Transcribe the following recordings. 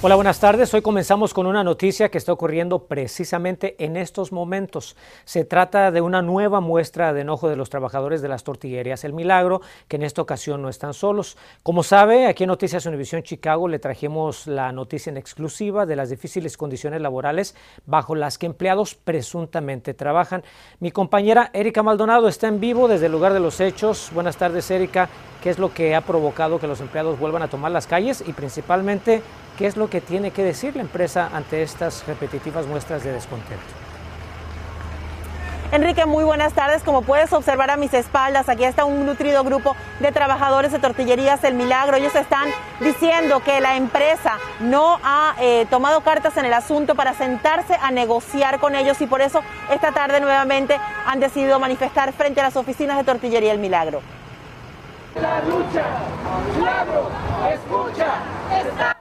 Hola, buenas tardes. Hoy comenzamos con una noticia que está ocurriendo precisamente en estos momentos. Se trata de una nueva muestra de enojo de los trabajadores de las tortillerías El Milagro, que en esta ocasión no están solos. Como sabe, aquí en Noticias Univisión Chicago le trajimos la noticia en exclusiva de las difíciles condiciones laborales bajo las que empleados presuntamente trabajan. Mi compañera Erika Maldonado está en vivo desde el lugar de los hechos. Buenas tardes, Erika. ¿Qué es lo que ha provocado que los empleados vuelvan a tomar las calles y principalmente ¿Qué es lo que tiene que decir la empresa ante estas repetitivas muestras de descontento? Enrique, muy buenas tardes. Como puedes observar a mis espaldas, aquí está un nutrido grupo de trabajadores de tortillerías El Milagro. Ellos están diciendo que la empresa no ha eh, tomado cartas en el asunto para sentarse a negociar con ellos y por eso esta tarde nuevamente han decidido manifestar frente a las oficinas de Tortillería El Milagro. La lucha, Milagro, escucha, está...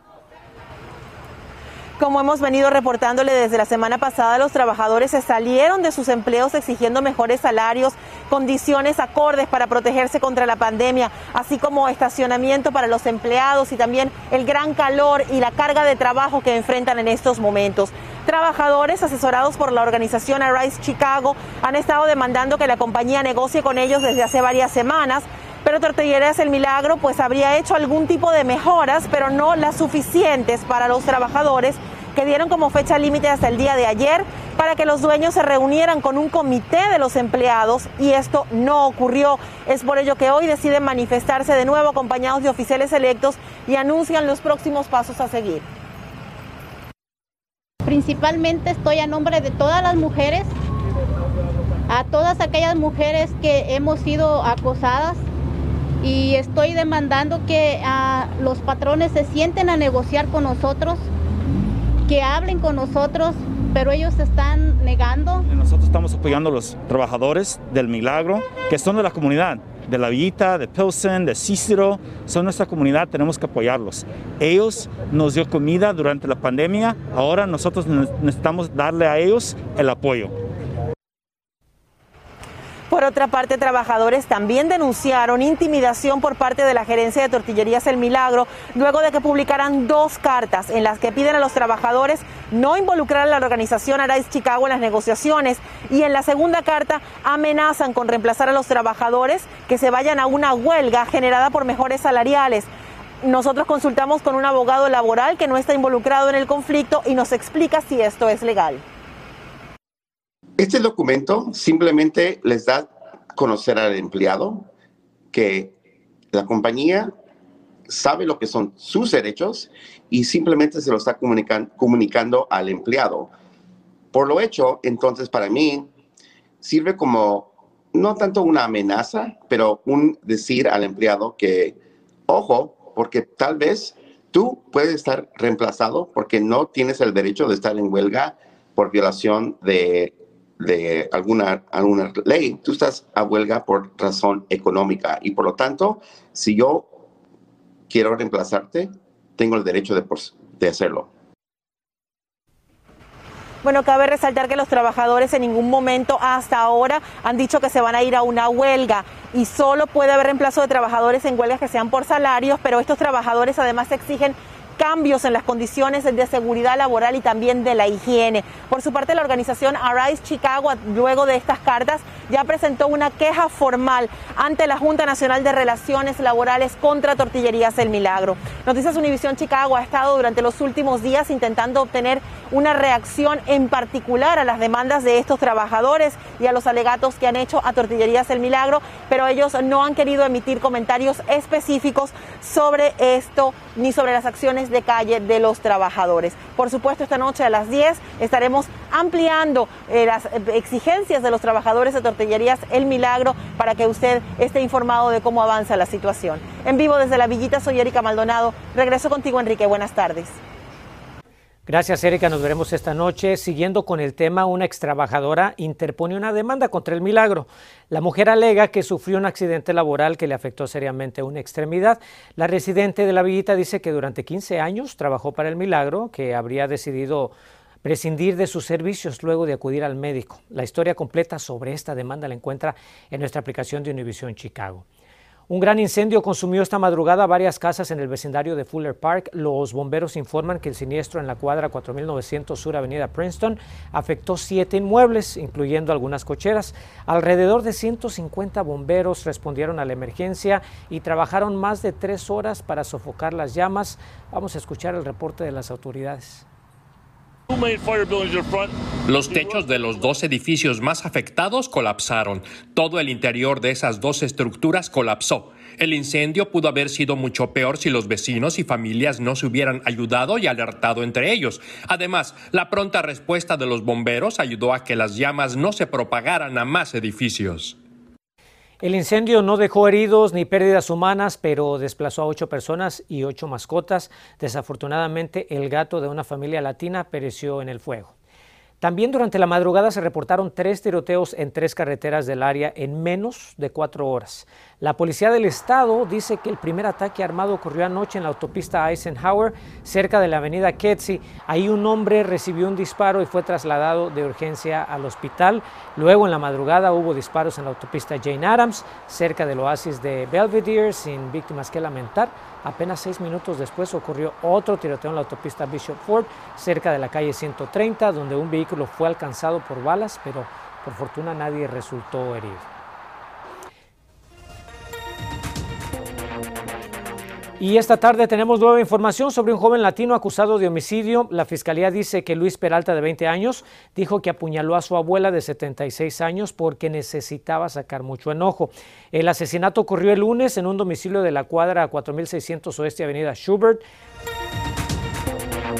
Como hemos venido reportándole desde la semana pasada, los trabajadores se salieron de sus empleos exigiendo mejores salarios, condiciones acordes para protegerse contra la pandemia, así como estacionamiento para los empleados y también el gran calor y la carga de trabajo que enfrentan en estos momentos. Trabajadores asesorados por la organización Arise Chicago han estado demandando que la compañía negocie con ellos desde hace varias semanas pero Tortillerías El Milagro pues habría hecho algún tipo de mejoras, pero no las suficientes para los trabajadores que dieron como fecha límite hasta el día de ayer para que los dueños se reunieran con un comité de los empleados y esto no ocurrió. Es por ello que hoy deciden manifestarse de nuevo acompañados de oficiales electos y anuncian los próximos pasos a seguir. Principalmente estoy a nombre de todas las mujeres, a todas aquellas mujeres que hemos sido acosadas y estoy demandando que ah, los patrones se sienten a negociar con nosotros, que hablen con nosotros, pero ellos están negando. Nosotros estamos apoyando a los trabajadores del Milagro, que son de la comunidad, de La Villita, de Pilsen, de Cícero, son nuestra comunidad, tenemos que apoyarlos. Ellos nos dio comida durante la pandemia, ahora nosotros necesitamos darle a ellos el apoyo. Otra parte, trabajadores también denunciaron intimidación por parte de la gerencia de tortillerías El Milagro luego de que publicaran dos cartas en las que piden a los trabajadores no involucrar a la organización Arise Chicago en las negociaciones y en la segunda carta amenazan con reemplazar a los trabajadores que se vayan a una huelga generada por mejores salariales. Nosotros consultamos con un abogado laboral que no está involucrado en el conflicto y nos explica si esto es legal. Este documento simplemente les da conocer al empleado que la compañía sabe lo que son sus derechos y simplemente se lo está comunicando al empleado. Por lo hecho, entonces para mí sirve como no tanto una amenaza, pero un decir al empleado que, ojo, porque tal vez tú puedes estar reemplazado porque no tienes el derecho de estar en huelga por violación de de alguna, alguna ley, tú estás a huelga por razón económica y por lo tanto, si yo quiero reemplazarte, tengo el derecho de, de hacerlo. Bueno, cabe resaltar que los trabajadores en ningún momento hasta ahora han dicho que se van a ir a una huelga y solo puede haber reemplazo de trabajadores en huelgas que sean por salarios, pero estos trabajadores además exigen cambios en las condiciones de seguridad laboral y también de la higiene. Por su parte, la organización Arise Chicago, luego de estas cartas, ya presentó una queja formal ante la Junta Nacional de Relaciones Laborales contra Tortillerías El Milagro. Noticias Univisión Chicago ha estado durante los últimos días intentando obtener una reacción en particular a las demandas de estos trabajadores y a los alegatos que han hecho a Tortillerías El Milagro, pero ellos no han querido emitir comentarios específicos sobre esto ni sobre las acciones de calle de los trabajadores. Por supuesto, esta noche a las 10 estaremos ampliando eh, las exigencias de los trabajadores de Tortillerías El Milagro para que usted esté informado de cómo avanza la situación. En vivo desde la Villita soy Erika Maldonado. Regreso contigo, Enrique. Buenas tardes. Gracias, Erika. Nos veremos esta noche. Siguiendo con el tema, una extrabajadora interpone una demanda contra el milagro. La mujer alega que sufrió un accidente laboral que le afectó seriamente una extremidad. La residente de la villita dice que durante 15 años trabajó para el milagro, que habría decidido prescindir de sus servicios luego de acudir al médico. La historia completa sobre esta demanda la encuentra en nuestra aplicación de Univision Chicago. Un gran incendio consumió esta madrugada varias casas en el vecindario de Fuller Park. Los bomberos informan que el siniestro en la cuadra 4900 Sur Avenida Princeton afectó siete inmuebles, incluyendo algunas cocheras. Alrededor de 150 bomberos respondieron a la emergencia y trabajaron más de tres horas para sofocar las llamas. Vamos a escuchar el reporte de las autoridades. Los techos de los dos edificios más afectados colapsaron. Todo el interior de esas dos estructuras colapsó. El incendio pudo haber sido mucho peor si los vecinos y familias no se hubieran ayudado y alertado entre ellos. Además, la pronta respuesta de los bomberos ayudó a que las llamas no se propagaran a más edificios. El incendio no dejó heridos ni pérdidas humanas, pero desplazó a ocho personas y ocho mascotas. Desafortunadamente, el gato de una familia latina pereció en el fuego. También durante la madrugada se reportaron tres tiroteos en tres carreteras del área en menos de cuatro horas. La policía del estado dice que el primer ataque armado ocurrió anoche en la autopista Eisenhower, cerca de la avenida Kedzie. Ahí un hombre recibió un disparo y fue trasladado de urgencia al hospital. Luego en la madrugada hubo disparos en la autopista Jane Addams, cerca del oasis de Belvedere, sin víctimas que lamentar. Apenas seis minutos después ocurrió otro tiroteo en la autopista Bishop Ford, cerca de la calle 130, donde un vehículo fue alcanzado por balas, pero por fortuna nadie resultó herido. Y esta tarde tenemos nueva información sobre un joven latino acusado de homicidio. La fiscalía dice que Luis Peralta, de 20 años, dijo que apuñaló a su abuela de 76 años porque necesitaba sacar mucho enojo. El asesinato ocurrió el lunes en un domicilio de la cuadra 4600 Oeste Avenida Schubert.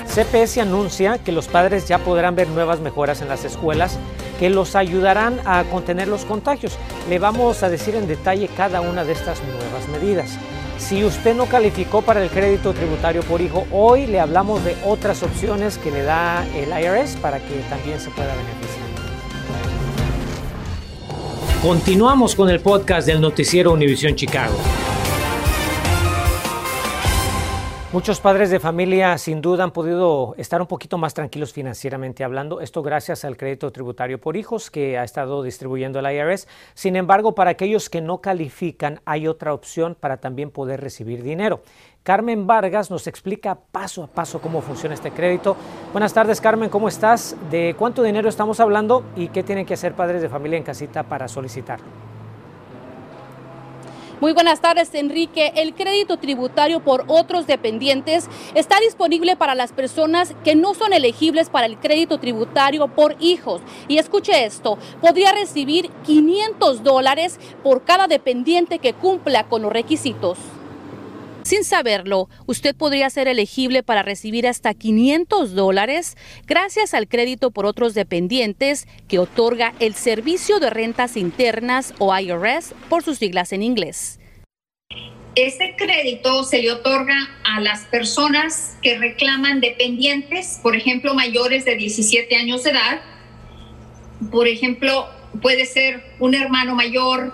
CPS anuncia que los padres ya podrán ver nuevas mejoras en las escuelas que los ayudarán a contener los contagios. Le vamos a decir en detalle cada una de estas nuevas medidas. Si usted no calificó para el crédito tributario por hijo, hoy le hablamos de otras opciones que le da el IRS para que también se pueda beneficiar. Continuamos con el podcast del noticiero Univisión Chicago. Muchos padres de familia sin duda han podido estar un poquito más tranquilos financieramente hablando, esto gracias al crédito tributario por hijos que ha estado distribuyendo el IRS. Sin embargo, para aquellos que no califican hay otra opción para también poder recibir dinero. Carmen Vargas nos explica paso a paso cómo funciona este crédito. Buenas tardes Carmen, ¿cómo estás? ¿De cuánto dinero estamos hablando y qué tienen que hacer padres de familia en casita para solicitarlo? Muy buenas tardes, Enrique. El crédito tributario por otros dependientes está disponible para las personas que no son elegibles para el crédito tributario por hijos. Y escuche esto, podría recibir 500 dólares por cada dependiente que cumpla con los requisitos. Sin saberlo, usted podría ser elegible para recibir hasta 500 dólares gracias al crédito por otros dependientes que otorga el Servicio de Rentas Internas o IRS por sus siglas en inglés. Este crédito se le otorga a las personas que reclaman dependientes, por ejemplo, mayores de 17 años de edad. Por ejemplo, puede ser un hermano mayor,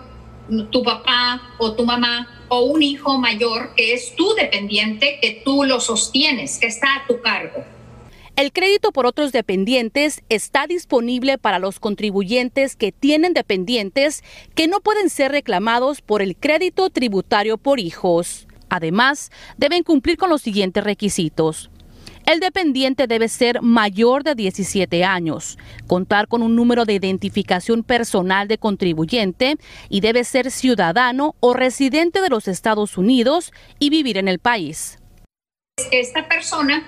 tu papá o tu mamá o un hijo mayor que es tu dependiente, que tú lo sostienes, que está a tu cargo. El crédito por otros dependientes está disponible para los contribuyentes que tienen dependientes que no pueden ser reclamados por el crédito tributario por hijos. Además, deben cumplir con los siguientes requisitos. El dependiente debe ser mayor de 17 años, contar con un número de identificación personal de contribuyente y debe ser ciudadano o residente de los Estados Unidos y vivir en el país. Esta persona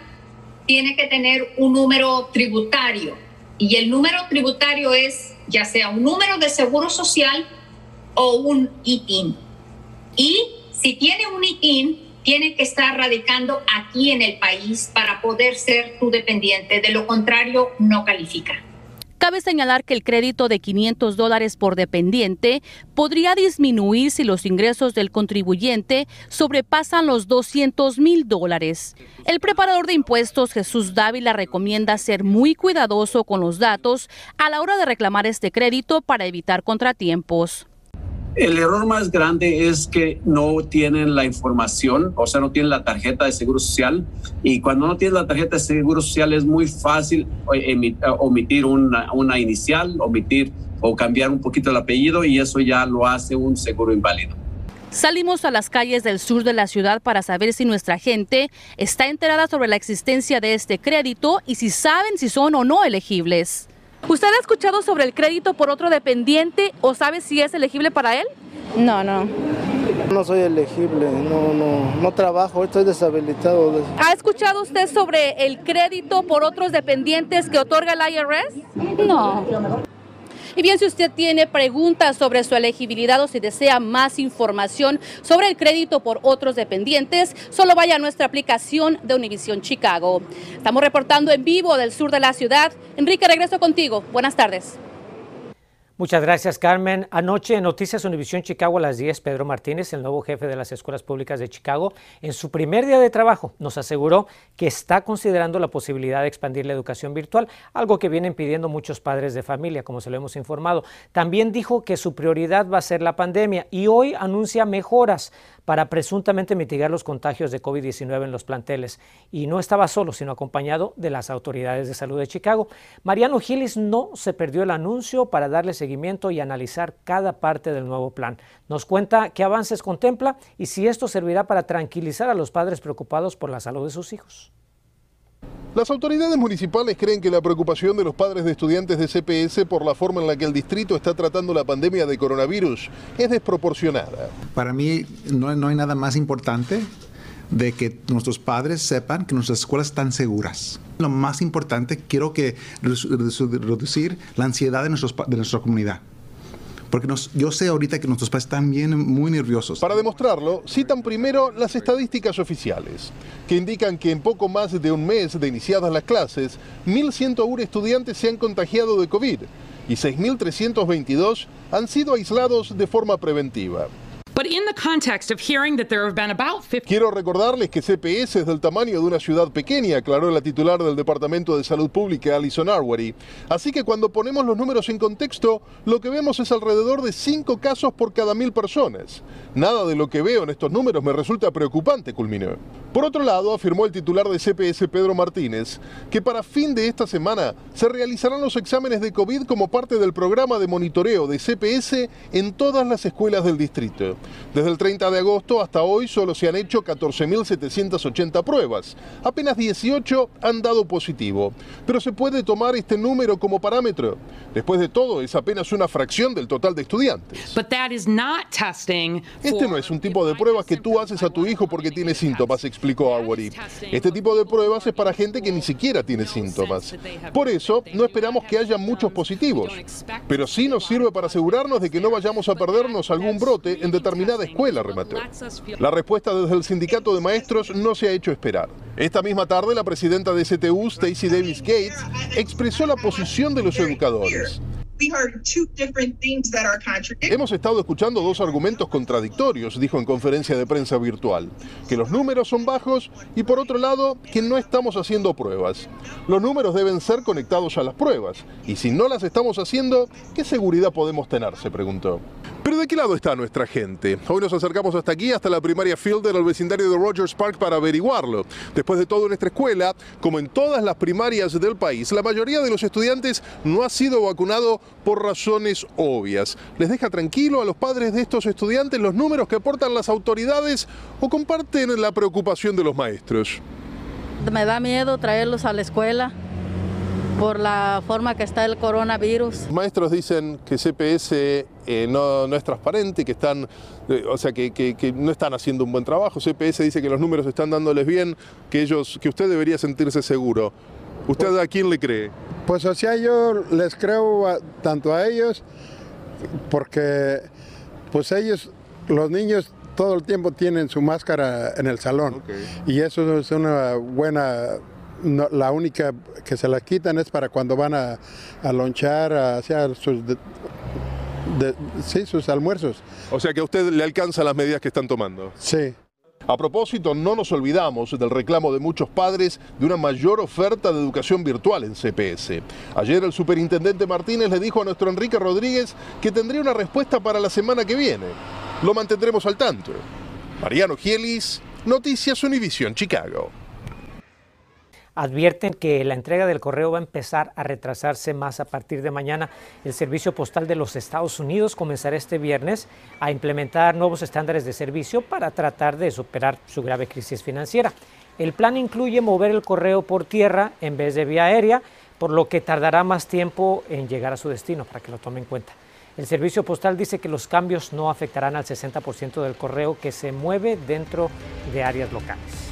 tiene que tener un número tributario y el número tributario es ya sea un número de seguro social o un ITIN. Y si tiene un ITIN, tiene que estar radicando aquí en el país para poder ser tu dependiente. De lo contrario, no califica. Cabe señalar que el crédito de 500 dólares por dependiente podría disminuir si los ingresos del contribuyente sobrepasan los 200 mil dólares. El preparador de impuestos Jesús Dávila recomienda ser muy cuidadoso con los datos a la hora de reclamar este crédito para evitar contratiempos. El error más grande es que no tienen la información, o sea, no tienen la tarjeta de seguro social. Y cuando no tienes la tarjeta de seguro social es muy fácil eh, omitir una, una inicial, omitir o cambiar un poquito el apellido y eso ya lo hace un seguro inválido. Salimos a las calles del sur de la ciudad para saber si nuestra gente está enterada sobre la existencia de este crédito y si saben si son o no elegibles. ¿Usted ha escuchado sobre el crédito por otro dependiente o sabe si es elegible para él? No, no. No soy elegible, no, no, no trabajo, estoy deshabilitado. ¿Ha escuchado usted sobre el crédito por otros dependientes que otorga el IRS? No. Y bien, si usted tiene preguntas sobre su elegibilidad o si desea más información sobre el crédito por otros dependientes, solo vaya a nuestra aplicación de Univision Chicago. Estamos reportando en vivo del sur de la ciudad. Enrique, regreso contigo. Buenas tardes. Muchas gracias, Carmen. Anoche en Noticias Univisión Chicago a las 10, Pedro Martínez, el nuevo jefe de las escuelas públicas de Chicago, en su primer día de trabajo nos aseguró que está considerando la posibilidad de expandir la educación virtual, algo que vienen pidiendo muchos padres de familia, como se lo hemos informado. También dijo que su prioridad va a ser la pandemia y hoy anuncia mejoras para presuntamente mitigar los contagios de COVID-19 en los planteles. Y no estaba solo, sino acompañado de las autoridades de salud de Chicago. Mariano Gilis no se perdió el anuncio para darle seguimiento y analizar cada parte del nuevo plan. Nos cuenta qué avances contempla y si esto servirá para tranquilizar a los padres preocupados por la salud de sus hijos. Las autoridades municipales creen que la preocupación de los padres de estudiantes de CPS por la forma en la que el distrito está tratando la pandemia de coronavirus es desproporcionada. Para mí no, no hay nada más importante de que nuestros padres sepan que nuestras escuelas están seguras. Lo más importante, quiero que reducir la ansiedad de, nuestros, de nuestra comunidad. Porque yo sé ahorita que nuestros padres están bien muy nerviosos. Para demostrarlo, citan primero las estadísticas oficiales, que indican que en poco más de un mes de iniciadas las clases, 1.101 estudiantes se han contagiado de COVID y 6.322 han sido aislados de forma preventiva. Quiero recordarles que CPS es del tamaño de una ciudad pequeña, aclaró la titular del Departamento de Salud Pública, Alison Arwery. Así que cuando ponemos los números en contexto, lo que vemos es alrededor de 5 casos por cada mil personas. Nada de lo que veo en estos números me resulta preocupante, culminó. Por otro lado, afirmó el titular de CPS, Pedro Martínez, que para fin de esta semana se realizarán los exámenes de COVID como parte del programa de monitoreo de CPS en todas las escuelas del distrito. Desde el 30 de agosto hasta hoy solo se han hecho 14.780 pruebas. Apenas 18 han dado positivo. Pero se puede tomar este número como parámetro. Después de todo, es apenas una fracción del total de estudiantes. Este no es un tipo de pruebas que tú haces a tu hijo porque tiene síntomas, explicó Awery. Este tipo de pruebas es para gente que ni siquiera tiene síntomas. Por eso, no esperamos que haya muchos positivos. Pero sí nos sirve para asegurarnos de que no vayamos a perdernos algún brote en determinada escuela, remató. La respuesta desde el sindicato de maestros no se ha hecho esperar. Esta misma tarde, la presidenta de STU, Stacey Davis Gates, expresó la posición de los educadores. Hemos estado escuchando dos argumentos contradictorios, dijo en conferencia de prensa virtual, que los números son bajos y por otro lado que no estamos haciendo pruebas. Los números deben ser conectados a las pruebas y si no las estamos haciendo, ¿qué seguridad podemos tener? se preguntó. Pero ¿de qué lado está nuestra gente? Hoy nos acercamos hasta aquí, hasta la primaria Fielder, al vecindario de Rogers Park, para averiguarlo. Después de todo, en nuestra escuela, como en todas las primarias del país, la mayoría de los estudiantes no ha sido vacunado por razones obvias. ¿Les deja tranquilo a los padres de estos estudiantes los números que aportan las autoridades o comparten la preocupación de los maestros? Me da miedo traerlos a la escuela por la forma que está el coronavirus. Maestros dicen que CPS eh, no, es transparente, que están, eh, o sea, que, no están haciendo un buen trabajo. CPS dice que los números están dándoles bien, que ellos, que usted debería sentirse seguro. ¿Usted a quién le cree? Pues o sea, yo les creo tanto a ellos, porque pues ellos, los niños todo el tiempo tienen su máscara en el salón y eso es una buena la única que se la quitan es para cuando van a, lonchar, hacia sus, sí, sus almuerzos. O sea que a usted le alcanzan las medidas que están tomando. Sí. A propósito, no nos olvidamos del reclamo de muchos padres de una mayor oferta de educación virtual en CPS. Ayer el superintendente Martínez le dijo a nuestro Enrique Rodríguez que tendría una respuesta para la semana que viene. Lo mantendremos al tanto. Mariano Gielis, Noticias Univisión Chicago advierten que la entrega del correo va a empezar a retrasarse más a partir de mañana. El Servicio Postal de los Estados Unidos comenzará este viernes a implementar nuevos estándares de servicio para tratar de superar su grave crisis financiera. El plan incluye mover el correo por tierra en vez de vía aérea, por lo que tardará más tiempo en llegar a su destino, para que lo tome en cuenta. El servicio postal dice que los cambios no afectarán al 60% del correo que se mueve dentro de áreas locales.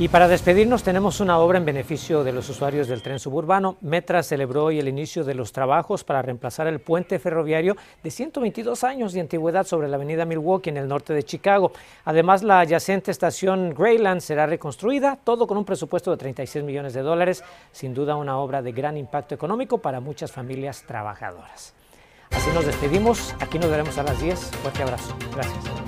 Y para despedirnos tenemos una obra en beneficio de los usuarios del tren suburbano. Metra celebró hoy el inicio de los trabajos para reemplazar el puente ferroviario de 122 años de antigüedad sobre la avenida Milwaukee en el norte de Chicago. Además, la adyacente estación Greyland será reconstruida, todo con un presupuesto de 36 millones de dólares. Sin duda una obra de gran impacto económico para muchas familias trabajadoras. Así nos despedimos. Aquí nos veremos a las 10. Fuerte abrazo. Gracias.